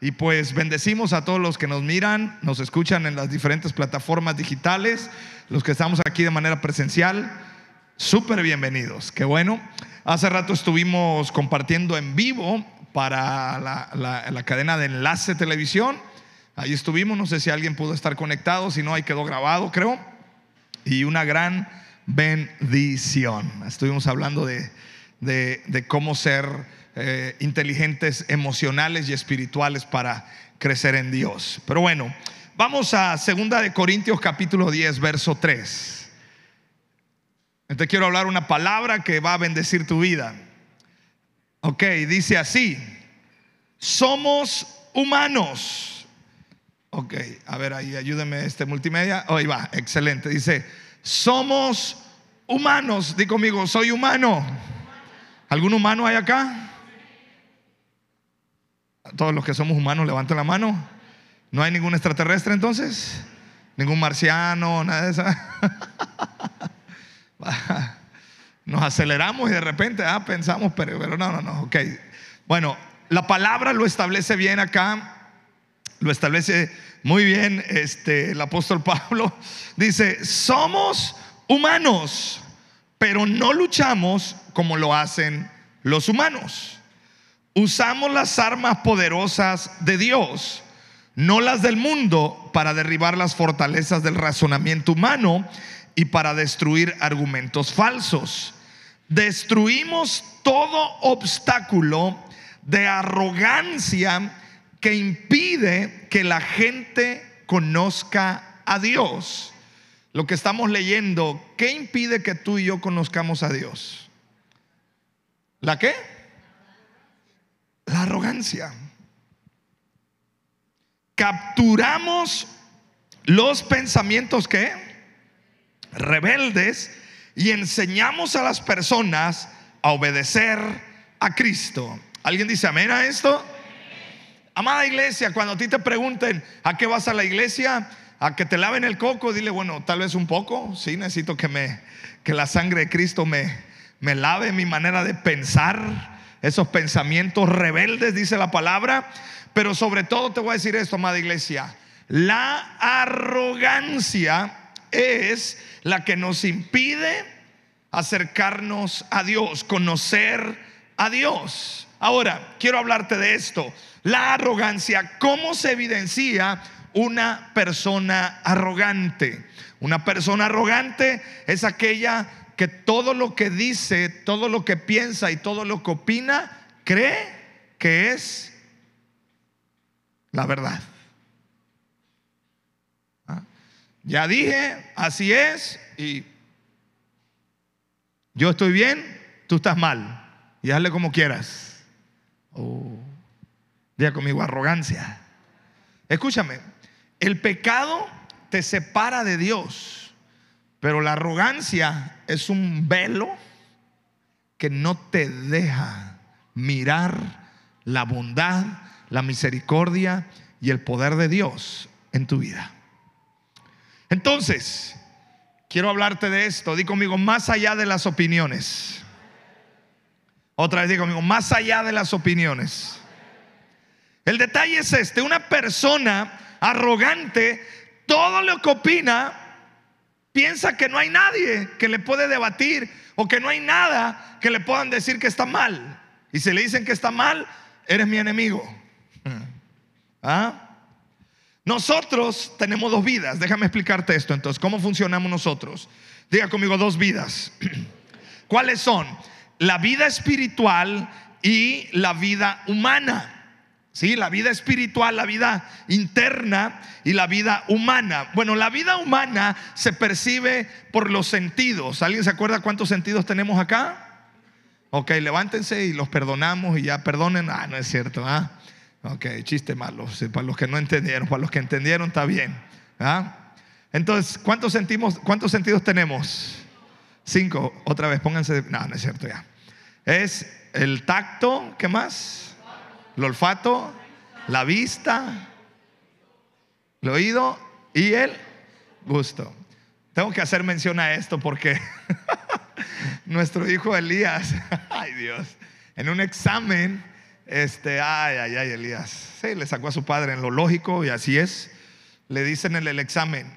Y pues bendecimos a todos los que nos miran, nos escuchan en las diferentes plataformas digitales, los que estamos aquí de manera presencial. Súper bienvenidos, qué bueno. Hace rato estuvimos compartiendo en vivo para la, cadena de enlace televisión. Ahí estuvimos, no sé si alguien pudo estar conectado, si no, ahí quedó grabado, creo. Y una gran bendición. Estuvimos hablando de, cómo ser eh, inteligentes emocionales y espirituales para crecer en Dios. Pero bueno, vamos a 2 de Corintios capítulo 10, verso 3. Te quiero hablar una palabra que va a bendecir tu vida. Ok, dice así, somos humanos. Ok, a ver ahí, ayúdeme este multimedia. Oh, ahí va, excelente. Dice, somos humanos. Di conmigo, soy humano. ¿Algún humano hay acá? Todos los que somos humanos, levanten la mano. ¿No hay ningún extraterrestre entonces? ¿Ningún marciano? Nada de eso. Nos aceleramos y de repente ah, pensamos, pero, pero no, no, no. Ok. Bueno, la palabra lo establece bien acá. Lo establece muy bien este, el apóstol Pablo. Dice, somos humanos, pero no luchamos como lo hacen los humanos. Usamos las armas poderosas de Dios, no las del mundo, para derribar las fortalezas del razonamiento humano y para destruir argumentos falsos. Destruimos todo obstáculo de arrogancia que impide que la gente conozca a Dios. Lo que estamos leyendo, ¿qué impide que tú y yo conozcamos a Dios? ¿La qué? La arrogancia. Capturamos los pensamientos que rebeldes y enseñamos a las personas a obedecer a Cristo. ¿Alguien dice amén a esto? Amada iglesia, cuando a ti te pregunten a qué vas a la iglesia, a que te laven el coco, dile, bueno, tal vez un poco, sí, necesito que me que la sangre de Cristo me me lave mi manera de pensar, esos pensamientos rebeldes, dice la palabra, pero sobre todo te voy a decir esto, amada iglesia, la arrogancia es la que nos impide acercarnos a Dios, conocer a Dios. Ahora, quiero hablarte de esto. La arrogancia, ¿cómo se evidencia una persona arrogante? Una persona arrogante es aquella que todo lo que dice, todo lo que piensa y todo lo que opina, cree que es la verdad. ¿Ah? Ya dije, así es, y yo estoy bien, tú estás mal, y hazle como quieras. Oh, diga conmigo, arrogancia. Escúchame, el pecado te separa de Dios, pero la arrogancia es un velo que no te deja mirar la bondad, la misericordia y el poder de Dios en tu vida. Entonces, quiero hablarte de esto. Di conmigo, más allá de las opiniones. Otra vez digo conmigo, más allá de las opiniones. El detalle es este, una persona arrogante, todo lo que opina, piensa que no hay nadie que le puede debatir o que no hay nada que le puedan decir que está mal. Y si le dicen que está mal, eres mi enemigo. ¿Ah? Nosotros tenemos dos vidas. Déjame explicarte esto. Entonces, ¿cómo funcionamos nosotros? Diga conmigo dos vidas. ¿Cuáles son? la vida espiritual y la vida humana. Sí, la vida espiritual, la vida interna y la vida humana. Bueno, la vida humana se percibe por los sentidos. ¿Alguien se acuerda cuántos sentidos tenemos acá? Ok, levántense y los perdonamos y ya perdonen. Ah, no es cierto. ¿ah? Ok, chiste malo. Para los que no entendieron, para los que entendieron está bien. ¿ah? Entonces, ¿cuántos, sentimos, ¿cuántos sentidos tenemos? Cinco. Otra vez, pónganse. No, no es cierto ya. Es el tacto, ¿qué más? El olfato, la vista, el oído y el gusto. Tengo que hacer mención a esto porque nuestro hijo Elías, ay Dios, en un examen Este, ay, ay, ay, Elías. Sí, le sacó a su padre en lo lógico y así es. Le dicen en el examen,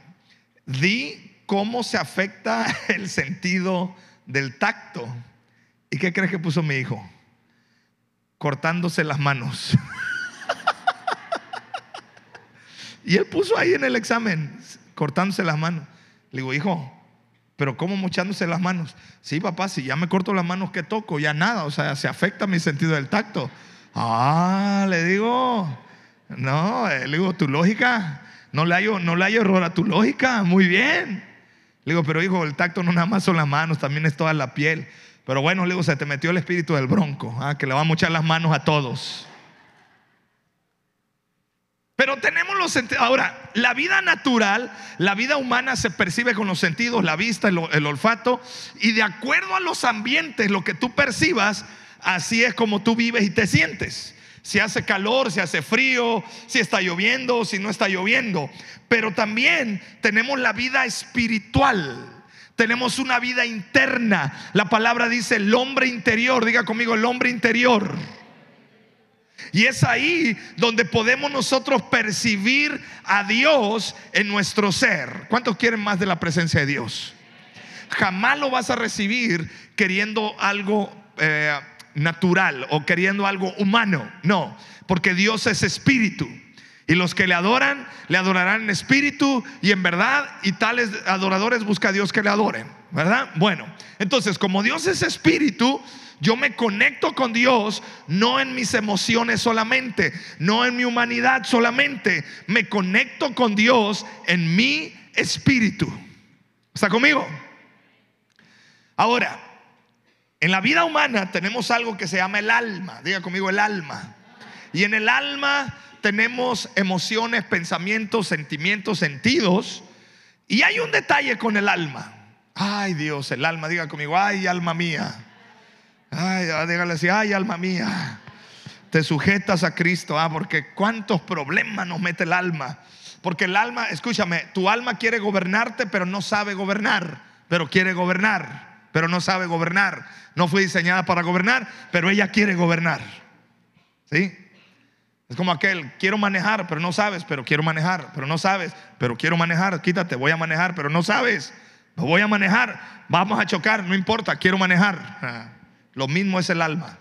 di cómo se afecta el sentido del tacto. ¿Y qué crees que puso mi hijo? Cortándose las manos. y él puso ahí en el examen, cortándose las manos. Le digo, hijo, pero ¿cómo mochándose las manos? Sí, papá, si ya me corto las manos, ¿qué toco? Ya nada, o sea, se afecta mi sentido del tacto. Ah, le digo, no, eh, le digo, tu lógica, no le, hay, no le hay error a tu lógica, muy bien. Le digo, pero hijo, el tacto no nada más son las manos, también es toda la piel. Pero bueno, le digo, se te metió el espíritu del bronco, ah, que le va a mochar las manos a todos. Pero tenemos los sentidos. Ahora, la vida natural, la vida humana se percibe con los sentidos, la vista, el, el, olfato, y de acuerdo a los ambientes, lo que tú percibas, así es como tú vives y te sientes. Si hace calor, si hace frío, si está lloviendo, si no está lloviendo. Pero también tenemos la vida espiritual. Tenemos una vida interna. La palabra dice el hombre interior. Diga conmigo el hombre interior. Y es ahí donde podemos nosotros percibir a Dios en nuestro ser. ¿Cuántos quieren más de la presencia de Dios? Jamás lo vas a recibir queriendo algo eh, natural o queriendo algo humano. No, porque Dios es espíritu. Y los que le adoran, le adorarán en espíritu y en verdad. Y tales adoradores busca a Dios que le adoren. ¿Verdad? Bueno, entonces como Dios es espíritu, yo me conecto con Dios no en mis emociones solamente, no en mi humanidad solamente. Me conecto con Dios en mi espíritu. ¿Está conmigo? Ahora, en la vida humana tenemos algo que se llama el alma. Diga conmigo el alma. Y en el alma tenemos emociones, pensamientos, sentimientos, sentidos. Y hay un detalle con el alma. Ay Dios, el alma, diga conmigo, ay alma mía. Ay, ah, dígale así, ay, alma mía, te sujetas a Cristo, ah, porque cuántos problemas nos mete el alma. Porque el alma, escúchame, tu alma quiere gobernarte, pero no sabe gobernar, pero quiere gobernar, pero no sabe gobernar. No fue diseñada para gobernar, pero ella quiere gobernar. ¿Sí? Es como aquel, quiero manejar, pero no sabes, pero quiero manejar, pero no sabes, pero quiero manejar, quítate, voy a manejar, pero no sabes, voy a manejar, vamos a chocar, no importa, quiero manejar. Ah. Lo mismo es el alma.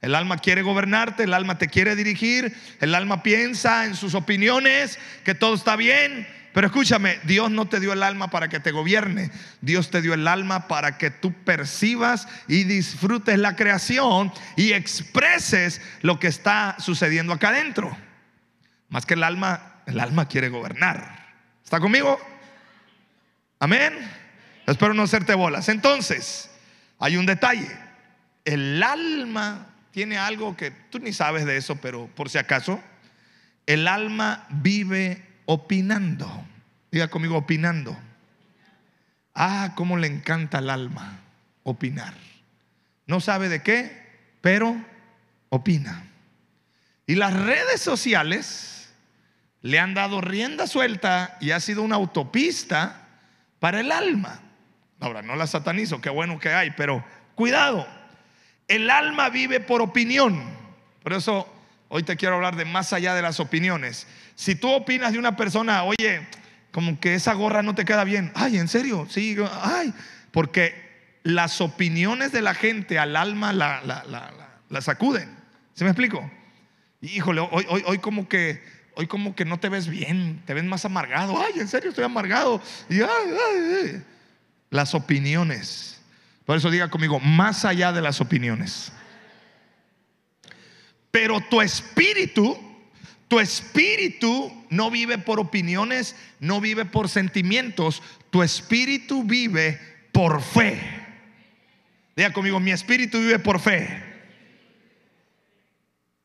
El alma quiere gobernarte, el alma te quiere dirigir, el alma piensa en sus opiniones, que todo está bien. Pero escúchame, Dios no te dio el alma para que te gobierne, Dios te dio el alma para que tú percibas y disfrutes la creación y expreses lo que está sucediendo acá adentro. Más que el alma, el alma quiere gobernar. ¿Está conmigo? Amén. Espero no hacerte bolas. Entonces, hay un detalle el alma tiene algo que tú ni sabes de eso, pero por si acaso, el alma vive opinando. Diga conmigo, opinando. Ah, cómo le encanta al alma opinar. No sabe de qué, pero opina. Y las redes sociales le han dado rienda suelta y ha sido una autopista para el alma. Ahora, no la satanizo, qué bueno que hay, pero cuidado, el alma vive por opinión. Por eso hoy te quiero hablar de más allá de las opiniones. Si tú opinas de una persona, oye, como que esa gorra no te queda bien. Ay, ¿en serio? Sí, ay. Porque las opiniones de la gente al alma la, la, sacuden. ¿Se me explico? Híjole, hoy, hoy, hoy como que hoy como que no te ves bien, te ves más amargado. Ay, en serio, estoy amargado. Y Las opiniones. Por eso diga conmigo, más allá de las opiniones. Pero tu espíritu, tu espíritu no vive por opiniones, no vive por sentimientos, tu espíritu vive por fe. Diga conmigo, mi espíritu vive por fe.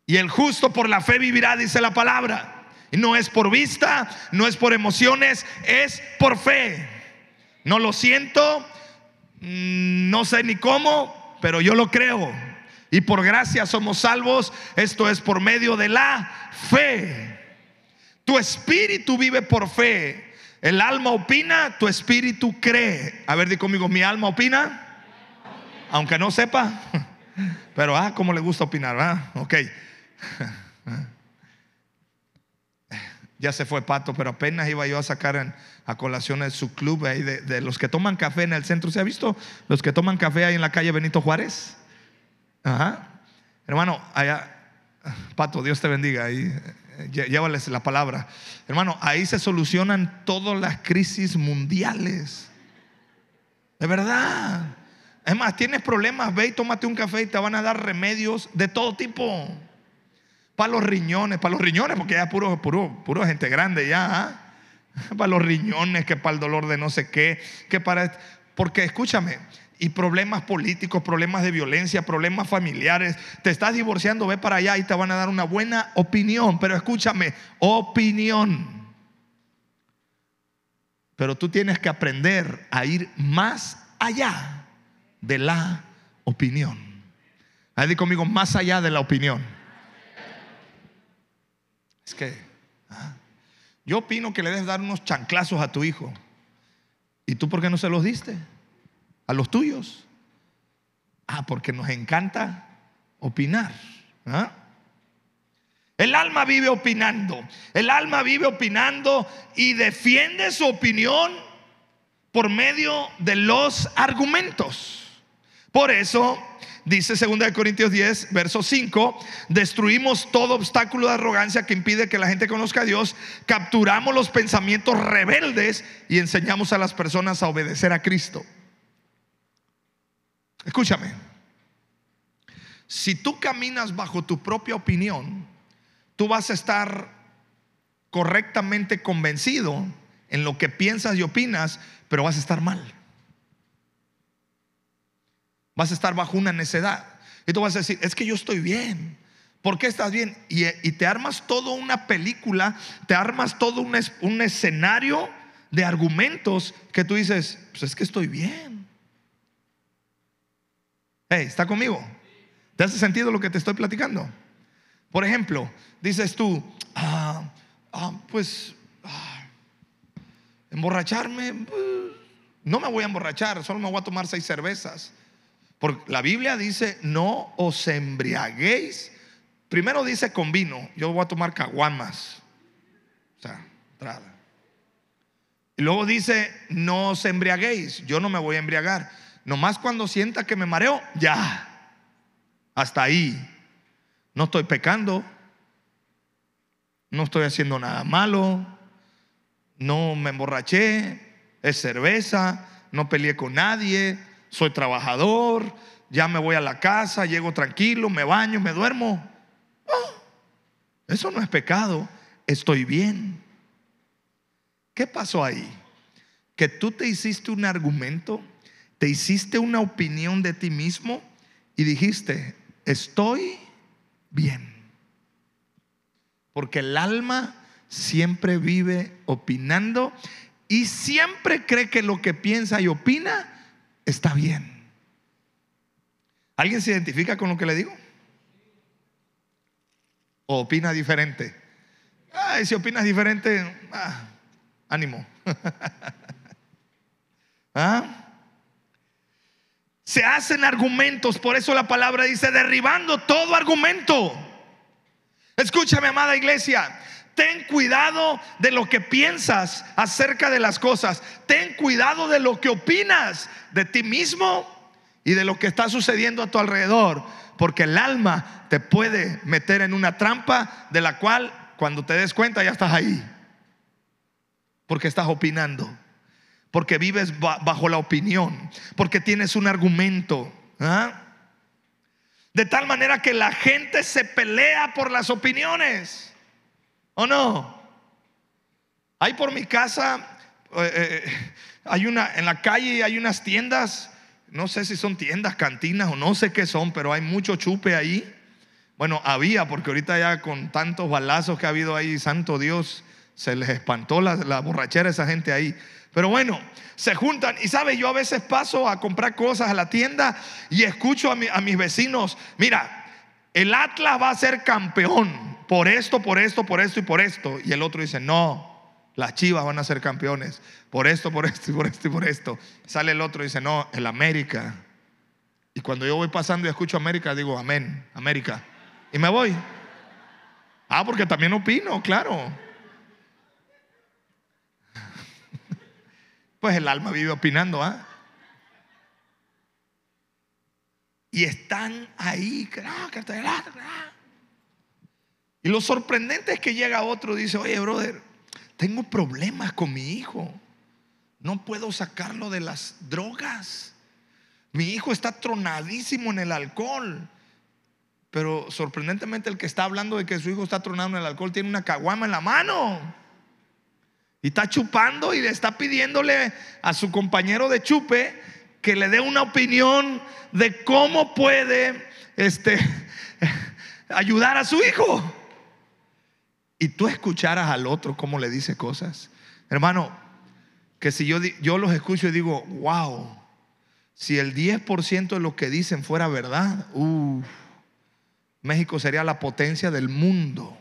Y el justo por la fe vivirá, dice la palabra. Y no es por vista, no es por emociones, es por fe. No lo siento, Mm, no sé ni cómo, pero yo lo creo. Y por gracia somos salvos. Esto es por medio de la fe. Tu espíritu vive por fe. El alma opina, tu espíritu cree. A ver, di conmigo, mi alma opina. Aunque no sepa. Pero, ah, ¿cómo le gusta opinar? Ah, ok. ya se fue Pato, pero apenas iba yo a sacar a colación de su club ahí de, de, los que toman café en el centro. ¿Se ha visto los que toman café ahí en la calle Benito Juárez? Ajá. Hermano, allá, Pato, Dios te bendiga. Ahí, llévales la palabra. Hermano, ahí se solucionan todas las crisis mundiales. De verdad. Es más, tienes problemas, ve y tómate un café y te van a dar remedios de todo tipo. Para los riñones, para los riñones, porque ya puro, puro, puro gente grande ya. ¿ah? Para los riñones, que para el dolor de no sé qué, que para... Porque escúchame, y problemas políticos, problemas de violencia, problemas familiares. Te estás divorciando, ve para allá y te van a dar una buena opinión. Pero escúchame, opinión. Pero tú tienes que aprender a ir más allá de la opinión. Ahí conmigo, más allá de la opinión. Es que ah, yo opino que le debes dar unos chanclazos a tu hijo. ¿Y tú por qué no se los diste? A los tuyos. Ah, porque nos encanta opinar. ¿ah? El alma vive opinando. El alma vive opinando y defiende su opinión por medio de los argumentos. Por eso dice 2 Corintios 10, verso 5, destruimos todo obstáculo de arrogancia que impide que la gente conozca a Dios, capturamos los pensamientos rebeldes y enseñamos a las personas a obedecer a Cristo. Escúchame, si tú caminas bajo tu propia opinión, tú vas a estar correctamente convencido en lo que piensas y opinas, pero vas a estar mal vas a estar bajo una necedad. Y tú vas a decir, es que yo estoy bien. ¿Por qué estás bien? Y, te armas toda una película, te armas todo un, un escenario de argumentos que tú dices, pues es que estoy bien. ¿Está conmigo? ¿Te hace sentido lo que te estoy platicando? Por ejemplo, dices tú, ah, ah, pues ah, emborracharme, pues, no me voy a emborrachar, solo me voy a tomar seis cervezas. Porque la Biblia dice, no os embriaguéis. Primero dice con vino, yo voy a tomar caguamas. O sea, entrada. Y luego dice, no os embriaguéis, yo no me voy a embriagar. Nomás cuando sienta que me mareo, ya. Hasta ahí. No estoy pecando. No estoy haciendo nada malo. No me emborraché. Es cerveza. No peleé con nadie soy trabajador, ya me voy a la casa, llego tranquilo, me baño, me duermo. Ah, eso no es pecado, estoy bien. ¿Qué pasó ahí? Que tú te hiciste un argumento, te hiciste una opinión de ti mismo y dijiste, estoy bien. Porque el alma siempre vive opinando y siempre cree que lo que piensa y opina está bien. ¿Alguien se identifica con lo que le digo? ¿O opina diferente? Ay, si opinas diferente, ah, ánimo. ¿Ah? Se hacen argumentos, por eso la palabra dice derribando todo argumento. Escúchame, amada iglesia, Ten cuidado de lo que piensas acerca de las cosas. Ten cuidado de lo que opinas de ti mismo y de lo que está sucediendo a tu alrededor. Porque el alma te puede meter en una trampa de la cual cuando te des cuenta ya estás ahí. Porque estás opinando. Porque vives bajo la opinión. Porque tienes un argumento. ¿ah? De tal manera que la gente se pelea por las opiniones. ¿O no? Hay por mi casa, eh, eh, hay una, en la calle hay unas tiendas, no sé si son tiendas, cantinas o no sé qué son, pero hay mucho chupe ahí. Bueno, había, porque ahorita ya con tantos balazos que ha habido ahí, santo Dios, se les espantó la, la borrachera a esa gente ahí. Pero bueno, se juntan y sabe, yo a veces paso a comprar cosas a la tienda y escucho a, a mis vecinos, mira, el Atlas va a ser campeón por esto, por esto, por esto y por esto. Y el otro dice, no, las chivas van a ser campeones. Por esto, por esto y por esto y por esto. Sale el otro y dice, no, el América. Y cuando yo voy pasando y escucho América, digo, amén, América. Y me voy. Ah, porque también opino, claro. Pues el alma vive opinando, ¿ah? Y están ahí. Y lo sorprendente es que llega otro y dice, oye, brother, tengo problemas con mi hijo. No puedo sacarlo de las drogas. Mi hijo está tronadísimo en el alcohol. Pero sorprendentemente el que está hablando de que su hijo está tronado en el alcohol tiene una caguama en la mano. Y está chupando y le está pidiéndole a su compañero de chupe que le dé una opinión de cómo puede este, ayudar a su hijo. Y tú escucharas al otro cómo le dice cosas. Hermano, que si yo, yo los escucho y digo, wow, si el 10% de lo que dicen fuera verdad, México sería la potencia del mundo.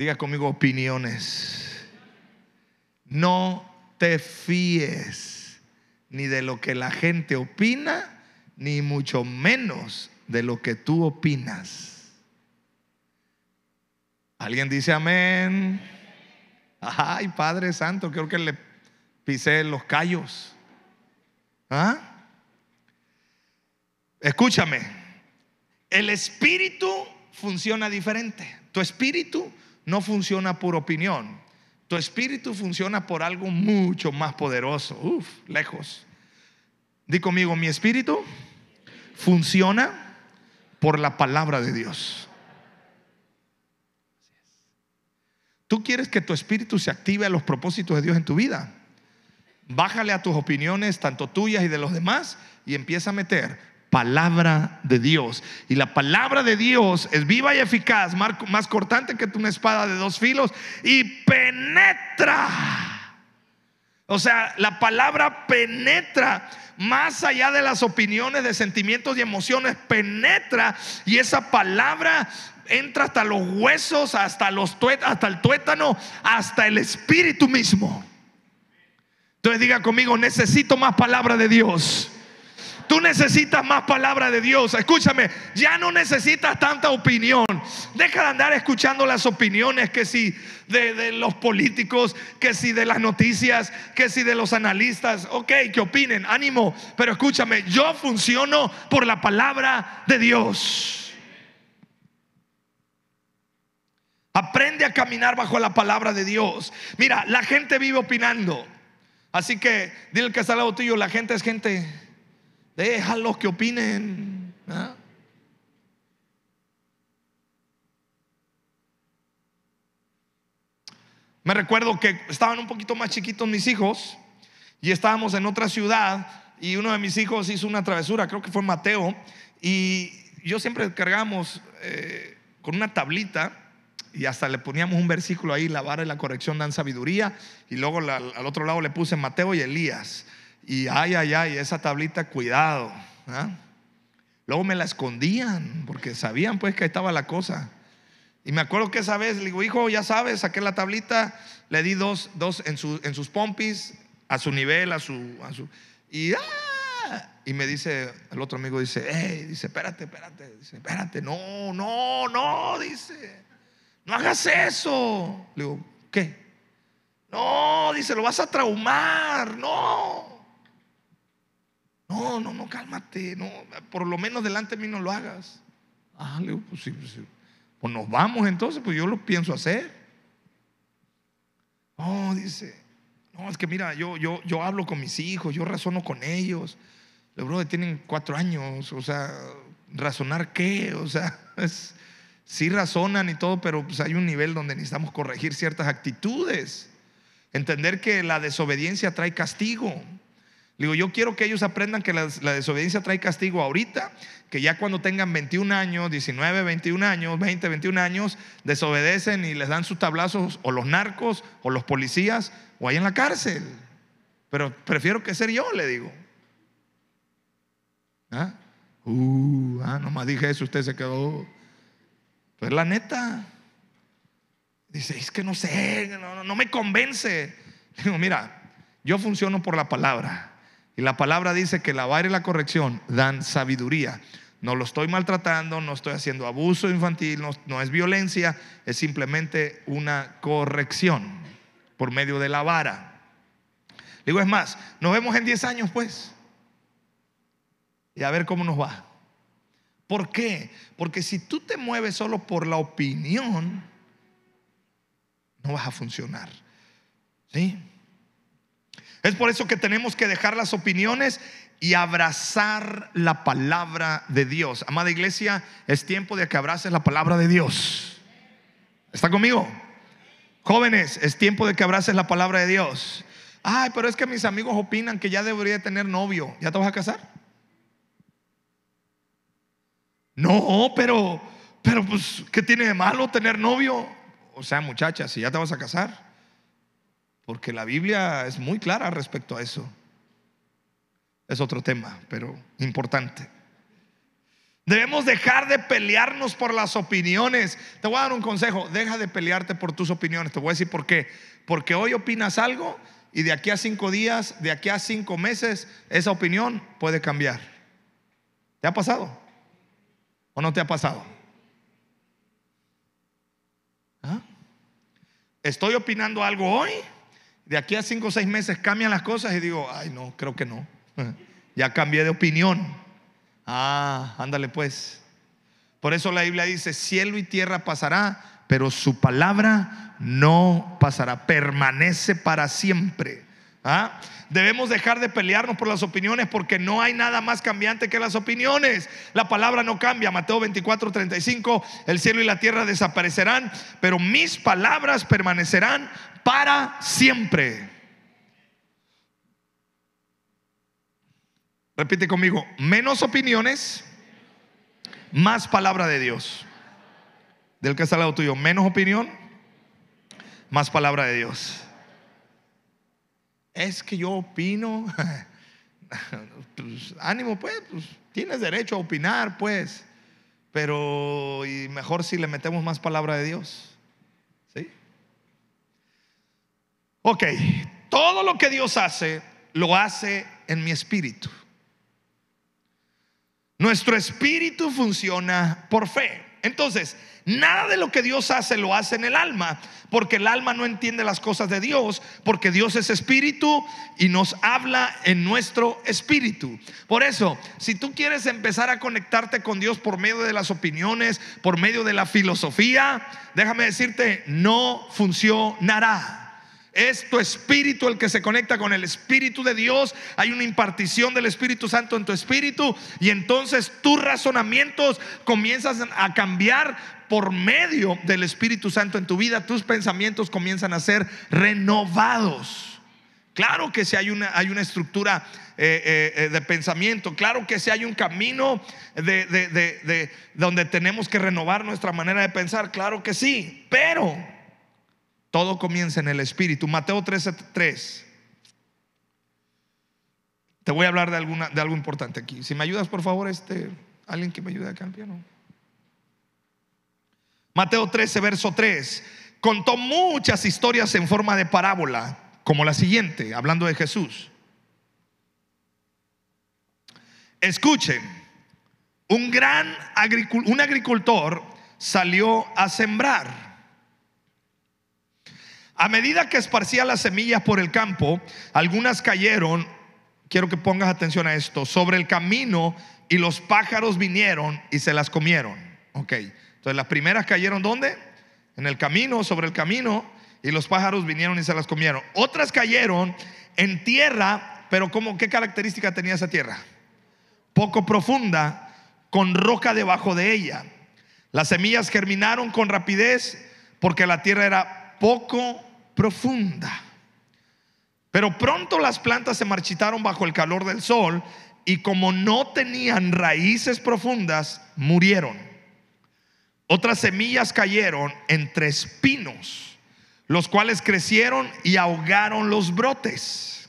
Diga conmigo opiniones. No te fíes ni de lo que la gente opina, ni mucho menos de lo que tú opinas. ¿Alguien dice amén? Ay, Padre Santo, creo que le pisé los callos. ¿Ah? Escúchame, el espíritu funciona diferente. Tu espíritu no funciona por opinión. Tu espíritu funciona por algo mucho más poderoso. Uf, lejos. Di conmigo, mi espíritu funciona por la palabra de Dios. Tú quieres que tu espíritu se active a los propósitos de Dios en tu vida. Bájale a tus opiniones, tanto tuyas y de los demás, y empieza a meter palabra de Dios. Y la palabra de Dios es viva y eficaz, más cortante que una espada de dos filos, y penetra. O sea, la palabra penetra más allá de las opiniones, de sentimientos y emociones, penetra y esa palabra entra hasta los huesos, hasta, los hasta el tuétano, hasta el espíritu mismo. Entonces diga conmigo, necesito más palabra de Dios. Tú necesitas más palabra de Dios. Escúchame, ya no necesitas tanta opinión. Deja de andar escuchando las opiniones que si de, los políticos, que si de las noticias, que si de los analistas. Ok, que opinen, ánimo. Pero escúchame, yo funciono por la palabra de Dios. Aprende a caminar bajo la palabra de Dios. Mira, la gente vive opinando. Así que dile que está al lado tuyo, la gente es gente Déjalos que opinen. Me recuerdo que estaban un poquito más chiquitos mis hijos y estábamos en otra ciudad y uno de mis hijos hizo una travesura, creo que fue Mateo, y yo siempre cargamos eh, con una tablita y hasta le poníamos un versículo ahí, la vara y la corrección dan sabiduría, y luego al otro lado le puse Mateo y Elías. Y ay, ay, ay, esa tablita, cuidado. ¿ah? Luego me la escondían porque sabían pues que ahí estaba la cosa. Y me acuerdo que esa vez le digo, hijo, ya sabes, saqué la tablita, le di dos, dos en, en sus pompis, a su nivel, a su... A su y, ¡ah! y me dice, el otro amigo dice, hey, dice, espérate, espérate, dice, espérate, no, no, no, dice, no hagas eso. Le digo, ¿qué? No, dice, lo vas a traumar, no. No, no, no, cálmate. No, por lo menos delante de mí no lo hagas. Ah, le digo, pues sí, pues sí. Pues nos vamos entonces, pues yo lo pienso hacer. Oh, dice, no, es que mira, yo, yo, yo hablo con mis hijos, yo razono con ellos. Los brothers tienen cuatro años, o sea, ¿razonar qué? O sea, es, sí razonan y todo, pero pues hay un nivel donde necesitamos corregir ciertas actitudes. Entender que la desobediencia trae castigo. Digo, yo quiero que ellos aprendan que la, desobediencia trae castigo ahorita, que ya cuando tengan 21 años, 19, 21 años, 20, 21 años, desobedecen y les dan sus tablazos o los narcos o los policías o ahí en la cárcel. Pero prefiero que ser yo, le digo. ¿Ah? Uh, ah, nomás dije eso, usted se quedó. Pues la neta. Dice, es que no sé, no, no me convence. Digo, mira, yo funciono por la palabra. Y la palabra dice que la vara y la corrección dan sabiduría. No lo estoy maltratando, no estoy haciendo abuso infantil, no, es violencia, es simplemente una corrección por medio de la vara. Digo, es más, nos vemos en 10 años pues. Y a ver cómo nos va. ¿Por qué? Porque si tú te mueves solo por la opinión, no vas a funcionar. ¿Sí? Es por eso que tenemos que dejar las opiniones y abrazar la palabra de Dios. Amada iglesia, es tiempo de que abraces la palabra de Dios. ¿Está conmigo? Jóvenes, es tiempo de que abraces la palabra de Dios. Ay, pero es que mis amigos opinan que ya debería tener novio. ¿Ya te vas a casar? No, pero, pero pues, ¿qué tiene de malo tener novio? O sea, muchacha, si ya te vas a casar. Porque la Biblia es muy clara respecto a eso. Es otro tema, pero importante. Debemos dejar de pelearnos por las opiniones. Te voy a dar un consejo, deja de pelearte por tus opiniones. Te voy a decir por qué. Porque hoy opinas algo y de aquí a cinco días, de aquí a cinco meses, esa opinión puede cambiar. ¿Te ha pasado? ¿O no te ha pasado? ¿Ah? Estoy opinando algo hoy de aquí a cinco o seis meses cambian las cosas y digo, ay no, creo que no. Ya cambié de opinión. Ah, ándale pues. Por eso la Biblia dice, cielo y tierra pasará, pero su palabra no pasará, permanece para siempre. ¿Ah? Debemos dejar de pelearnos por las opiniones porque no hay nada más cambiante que las opiniones. La palabra no cambia. Mateo 24, 35, el cielo y la tierra desaparecerán, pero mis palabras permanecerán para siempre. Repite conmigo, menos opiniones, más palabra de Dios. Del que está al lado tuyo, menos opinión, más palabra de Dios. Es que yo opino, pues, ánimo pues, pues, tienes derecho a opinar pues, pero y mejor si le metemos más palabra de Dios. Ok, todo lo que Dios hace, lo hace en mi espíritu. Nuestro espíritu funciona por fe. Entonces, nada de lo que Dios hace lo hace en el alma, porque el alma no entiende las cosas de Dios, porque Dios es espíritu y nos habla en nuestro espíritu. Por eso, si tú quieres empezar a conectarte con Dios por medio de las opiniones, por medio de la filosofía, déjame decirte, no funcionará. Es tu espíritu el que se conecta con el espíritu de Dios. Hay una impartición del Espíritu Santo en tu espíritu y entonces tus razonamientos comienzan a cambiar por medio del Espíritu Santo en tu vida. Tus pensamientos comienzan a ser renovados. Claro que si hay una, hay una estructura eh, eh, eh, de pensamiento, claro que si hay un camino de, de donde tenemos que renovar nuestra manera de pensar, claro que sí, pero todo comienza en el Espíritu. Mateo 13:3. Te voy a hablar de, alguna, de algo importante aquí. Si me ayudas, por favor, este, alguien que me ayude acá al piano. Mateo 13, verso 3. Contó muchas historias en forma de parábola, como la siguiente, hablando de Jesús. Escuchen, un gran agricultor salió a sembrar a medida que esparcía las semillas por el campo, algunas cayeron, quiero que pongas atención a esto, sobre el camino y los pájaros vinieron y se las comieron. Ok, entonces las primeras cayeron ¿dónde? En el camino, sobre el camino, y los pájaros vinieron y se las comieron. Otras cayeron en tierra, pero ¿cómo, ¿qué característica tenía esa tierra? Poco profunda, con roca debajo de ella. Las semillas germinaron con rapidez porque la tierra era poco profunda. Pero pronto las plantas se marchitaron bajo el calor del sol y como no tenían raíces profundas, murieron. Otras semillas cayeron entre espinos, los cuales crecieron y ahogaron los brotes.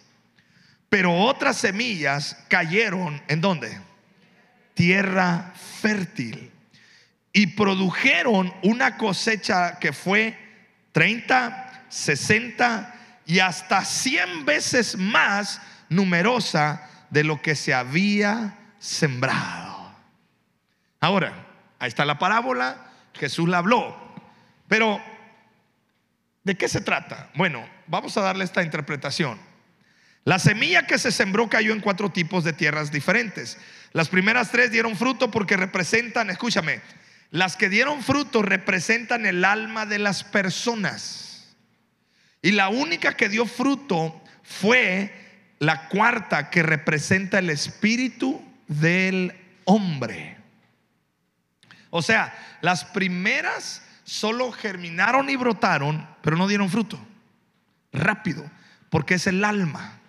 Pero otras semillas cayeron en dónde? Tierra fértil. Y produjeron una cosecha que fue 30, 60 y hasta 100 veces más numerosa de lo que se había sembrado. Ahora, ahí está la parábola, Jesús la habló. Pero, ¿de qué se trata? Bueno, vamos a darle esta interpretación. La semilla que se sembró cayó en cuatro tipos de tierras diferentes. Las primeras tres dieron fruto porque representan, escúchame, las que dieron fruto representan el alma de las personas. Y la única que dio fruto fue la cuarta que representa el espíritu del hombre. O sea, las primeras solo germinaron y brotaron, pero no dieron fruto. Rápido, porque es el alma.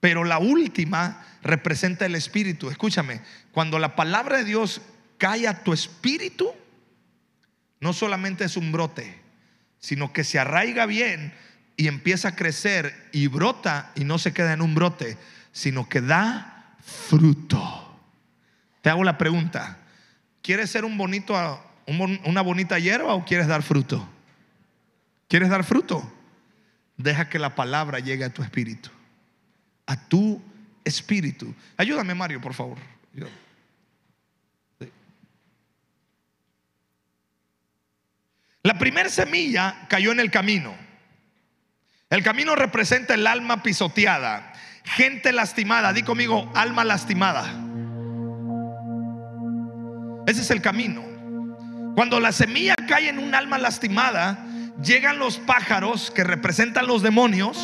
Pero la última representa el espíritu. Escúchame, cuando la palabra de Dios cae a tu espíritu, no solamente es un brote, sino que se arraiga bien y empieza a crecer y brota y no se queda en un brote, sino que da fruto. Te hago la pregunta, ¿quieres ser un bonito, una bonita hierba o quieres dar fruto? ¿Quieres dar fruto? Deja que la palabra llegue a tu espíritu, a tu espíritu. Ayúdame Mario, por favor. La primera semilla cayó en el camino. El camino representa el alma pisoteada, gente lastimada. Di conmigo, alma lastimada. Ese es el camino. Cuando la semilla cae en un alma lastimada, llegan los pájaros que representan los demonios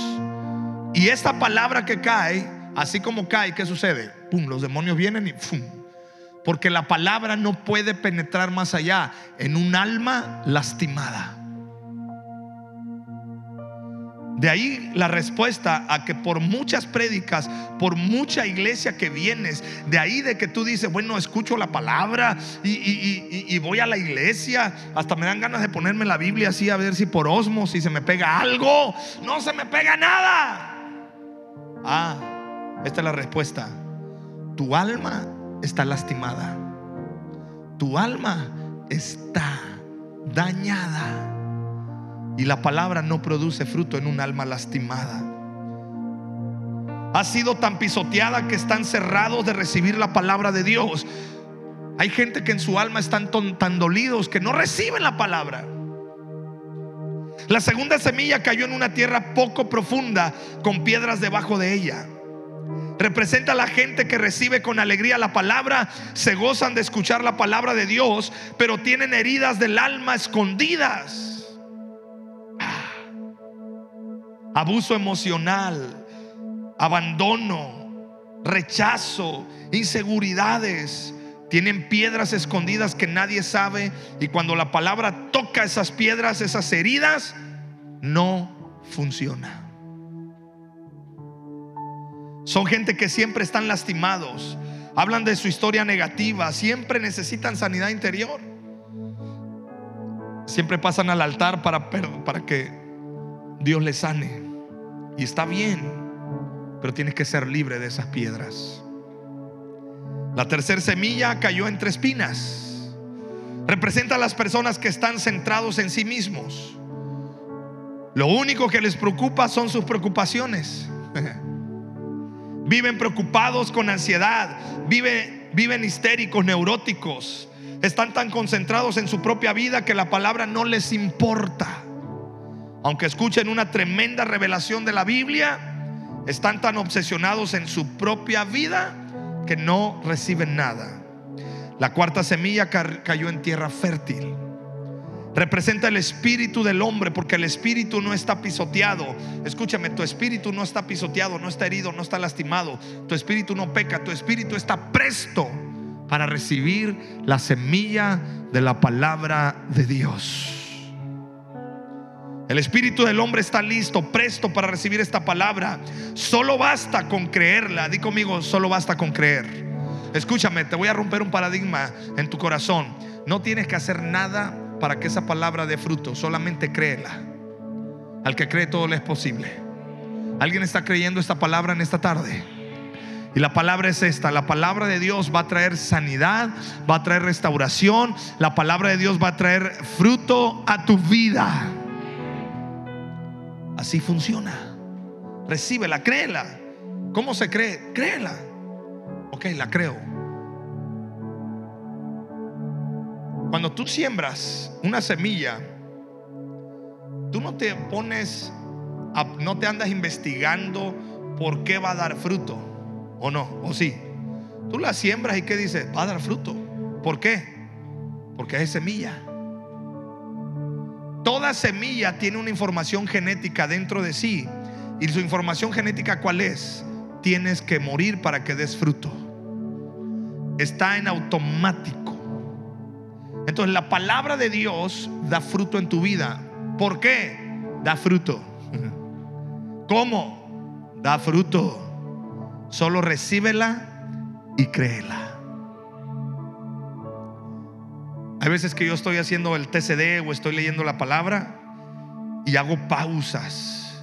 y esta palabra que cae, así como cae, ¿qué sucede? Pum, los demonios vienen y pum, porque la palabra no puede penetrar más allá en un alma lastimada. De ahí la respuesta a que por muchas prédicas, por mucha iglesia que vienes, de ahí de que tú dices, bueno, escucho la palabra y, voy a la iglesia, hasta me dan ganas de ponerme la Biblia así a ver si por osmos, si se me pega algo, no se me pega nada. Ah, esta es la respuesta. Tu alma está lastimada. Tu alma está dañada. Y la palabra no produce fruto en un alma lastimada. Ha sido tan pisoteada que están cerrados de recibir la palabra de Dios. Hay gente que en su alma están tan dolidos que no reciben la palabra. La segunda semilla cayó en una tierra poco profunda con piedras debajo de ella. Representa a la gente que recibe con alegría la palabra, se gozan de escuchar la palabra de Dios, pero tienen heridas del alma escondidas. Abuso emocional, abandono, rechazo, inseguridades. Tienen piedras escondidas que nadie sabe y cuando la palabra toca esas piedras, esas heridas, no funciona. Son gente que siempre están lastimados. Hablan de su historia negativa. Siempre necesitan sanidad interior. Siempre pasan al altar para, para que Dios les sane. Y está bien. Pero tienes que ser libre de esas piedras. La tercera semilla cayó entre espinas. Representa a las personas que están centrados en sí mismos. Lo único que les preocupa son sus preocupaciones. Viven preocupados con ansiedad, viven, viven histéricos, neuróticos. Están tan concentrados en su propia vida que la palabra no les importa. Aunque escuchen una tremenda revelación de la Biblia, están tan obsesionados en su propia vida que no reciben nada. La cuarta semilla cayó en tierra fértil. Representa el espíritu del hombre porque el espíritu no está pisoteado. Escúchame, tu espíritu no está pisoteado, no está herido, no está lastimado. Tu espíritu no peca, tu espíritu está presto para recibir la semilla de la palabra de Dios. El espíritu del hombre está listo, presto para recibir esta palabra. Solo basta con creerla. Di conmigo, solo basta con creer. Escúchame, te voy a romper un paradigma en tu corazón. No tienes que hacer nada para que esa palabra dé fruto. Solamente créela. Al que cree todo le es posible. ¿Alguien está creyendo esta palabra en esta tarde? Y la palabra es esta, la palabra de Dios va a traer sanidad, va a traer restauración, la palabra de Dios va a traer fruto a tu vida. Así funciona. Recíbela, créela. ¿Cómo se cree? Créela. Ok, la creo. Cuando tú siembras una semilla, tú no te pones, no te andas investigando por qué va a dar fruto, o no, o sí. Tú la siembras y ¿qué dices? Va a dar fruto. ¿Por qué? Porque es semilla. Toda semilla tiene una información genética dentro de sí. ¿Y su información genética cuál es? Tienes que morir para que des fruto. Está en automático. Entonces la palabra de Dios da fruto en tu vida. ¿Por qué? Da fruto. ¿Cómo? Da fruto. Solo recíbela y créela. Hay veces que yo estoy haciendo el TCD o estoy leyendo la palabra y hago pausas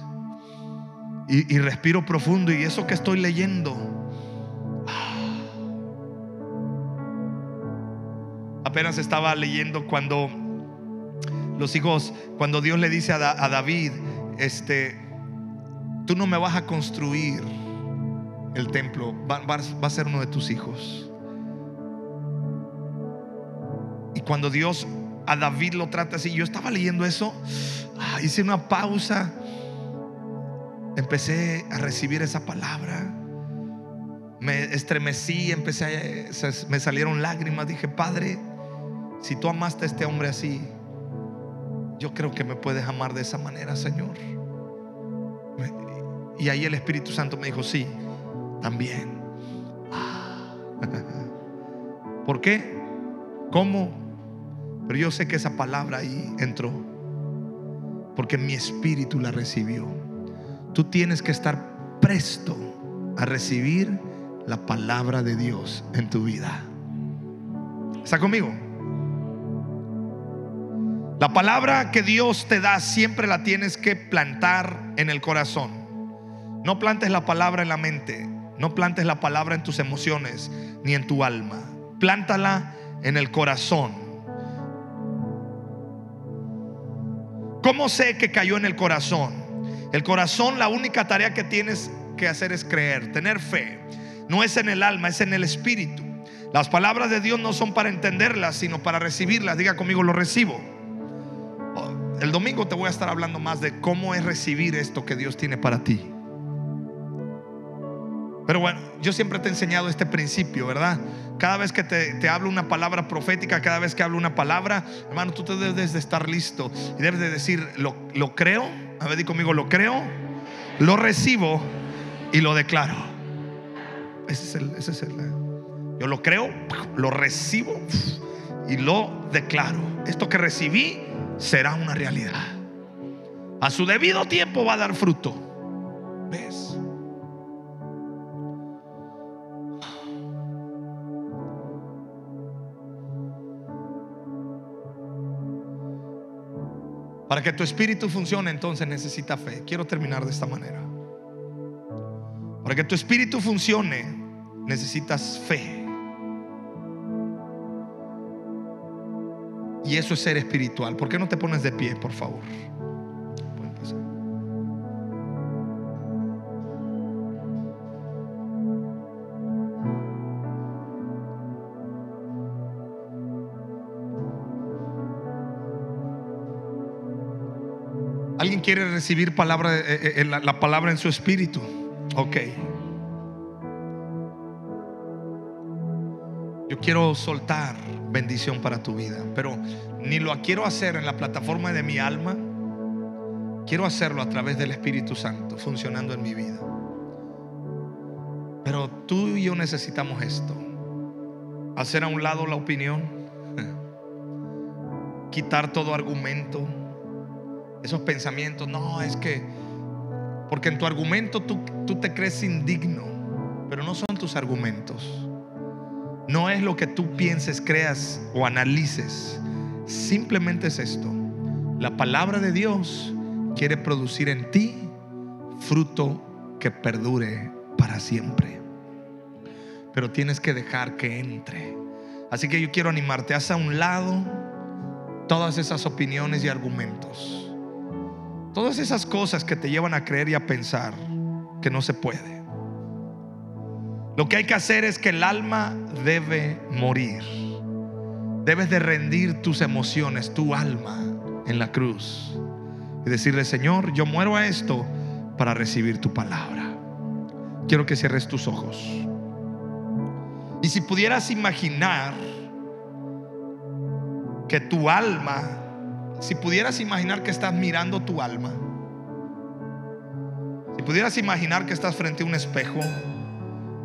y, respiro profundo y eso que estoy leyendo. Apenas estaba leyendo cuando los hijos, cuando Dios le dice a, David, este, tú no me vas a construir el templo, va, a ser uno de tus hijos. Cuando Dios a David lo trata así, yo estaba leyendo eso, ah, hice una pausa, empecé a recibir esa palabra, me estremecí, empecé a, me salieron lágrimas, dije, Padre, si tú amaste a este hombre así, yo creo que me puedes amar de esa manera, Señor. Y ahí el Espíritu Santo me dijo, sí, también. ¿Por qué? ¿Cómo? Pero yo sé que esa palabra ahí entró. Porque mi espíritu la recibió. Tú tienes que estar presto a recibir la palabra de Dios en tu vida. ¿Está conmigo? La palabra que Dios te da siempre la tienes que plantar en el corazón. No plantes la palabra en la mente. No plantes la palabra en tus emociones ni en tu alma. Plántala en el corazón. ¿Cómo sé que cayó en el corazón? El corazón, la única tarea que tienes que hacer es creer, tener fe. No es en el alma, es en el espíritu. Las palabras de Dios no son para entenderlas, sino para recibirlas. Diga conmigo, lo recibo. El domingo te voy a estar hablando más de cómo es recibir esto que Dios tiene para ti. Pero bueno, yo siempre te he enseñado este principio, ¿verdad? Cada vez que te, hablo una palabra profética, cada vez que hablo una palabra, hermano, tú te debes de estar listo y debes de decir, lo, lo creo, a ver, di conmigo, lo creo, lo recibo y lo declaro. Ese es el, ese es el, yo lo creo, lo recibo y lo declaro. Esto que recibí será una realidad. A su debido tiempo va a dar fruto. ¿Ves? Para que tu espíritu funcione, entonces necesita fe. Quiero terminar de esta manera. Para que tu espíritu funcione, necesitas fe. Y eso es ser espiritual. ¿Por qué no te pones de pie, por favor? ¿Alguien quiere recibir eh, eh, eh, la, palabra en su espíritu? Ok. Yo quiero soltar bendición para tu vida, pero ni lo quiero hacer en la plataforma de mi alma. Quiero hacerlo a través del Espíritu Santo funcionando en mi vida. Pero tú y yo necesitamos esto. Hacer a un lado la opinión. Quitar todo argumento esos pensamientos, no, es que, porque en tu argumento tú, tú te crees indigno, pero no son tus argumentos. No es lo que tú pienses, creas o analices. Simplemente es esto. La palabra de Dios quiere producir en ti fruto que perdure para siempre. Pero tienes que dejar que entre. Así que yo quiero animarte, haz a un lado todas esas opiniones y argumentos. Todas esas cosas que te llevan a creer y a pensar que no se puede. Lo que hay que hacer es que el alma debe morir. Debes de rendir tus emociones, tu alma en la cruz. Y decirle, Señor, yo muero a esto para recibir tu palabra. Quiero que cierres tus ojos. Y si pudieras imaginar que tu alma, si pudieras imaginar que estás mirando tu alma, si pudieras imaginar que estás frente a un espejo,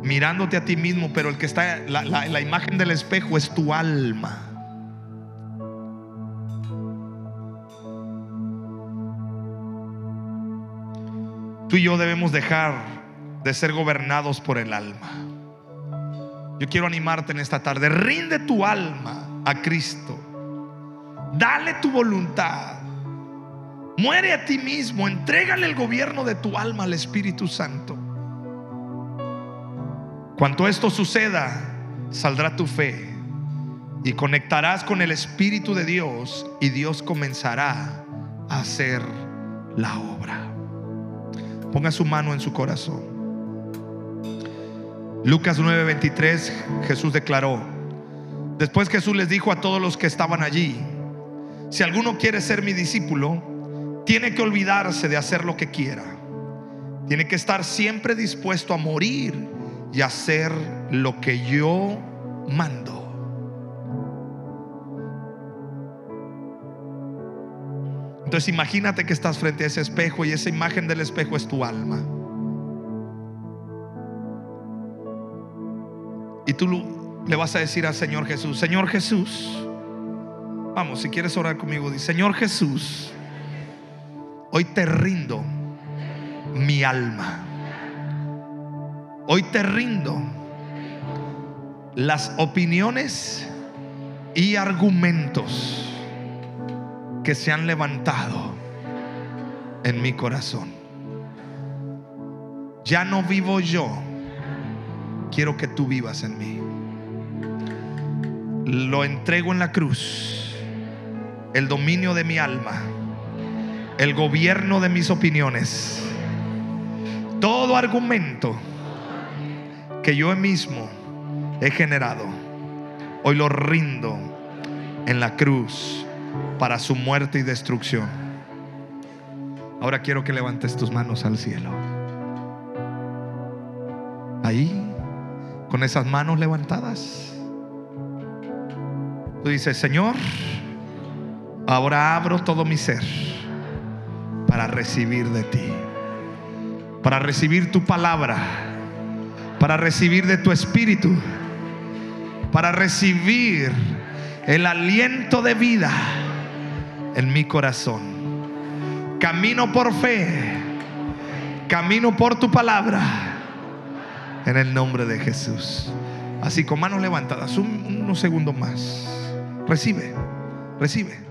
mirándote a ti mismo, pero el que está, la, la imagen del espejo es tu alma. Tú y yo debemos dejar de ser gobernados por el alma. Yo quiero animarte en esta tarde. Rinde tu alma a Cristo. Dale tu voluntad. Muere a ti mismo. Entrégale el gobierno de tu alma al Espíritu Santo. Cuando esto suceda, saldrá tu fe y conectarás con el Espíritu de Dios y Dios comenzará a hacer la obra. Ponga su mano en su corazón. Lucas 9:23, Jesús declaró, después Jesús les dijo a todos los que estaban allí, si alguno quiere ser mi discípulo, tiene que olvidarse de hacer lo que quiera. Tiene que estar siempre dispuesto a morir y hacer lo que yo mando. Entonces imagínate que estás frente a ese espejo y esa imagen del espejo es tu alma. Y tú le vas a decir al Señor Jesús, Señor Jesús, vamos, si quieres orar conmigo, dice, Señor Jesús, hoy te rindo mi alma. Hoy te rindo las opiniones y argumentos que se han levantado en mi corazón. Ya no vivo yo, quiero que tú vivas en mí. Lo entrego en la cruz, el dominio de mi alma, el gobierno de mis opiniones, todo argumento que yo mismo he generado, hoy lo rindo en la cruz para su muerte y destrucción. Ahora quiero que levantes tus manos al cielo. Ahí, con esas manos levantadas. Tú dices, Señor, ahora abro todo mi ser para recibir de ti. Para recibir tu palabra. Para recibir de tu espíritu. Para recibir el aliento de vida en mi corazón. Camino por fe, camino por tu palabra, en el nombre de Jesús. Así con manos levantadas, un, unos segundos más. Recibe, recibe.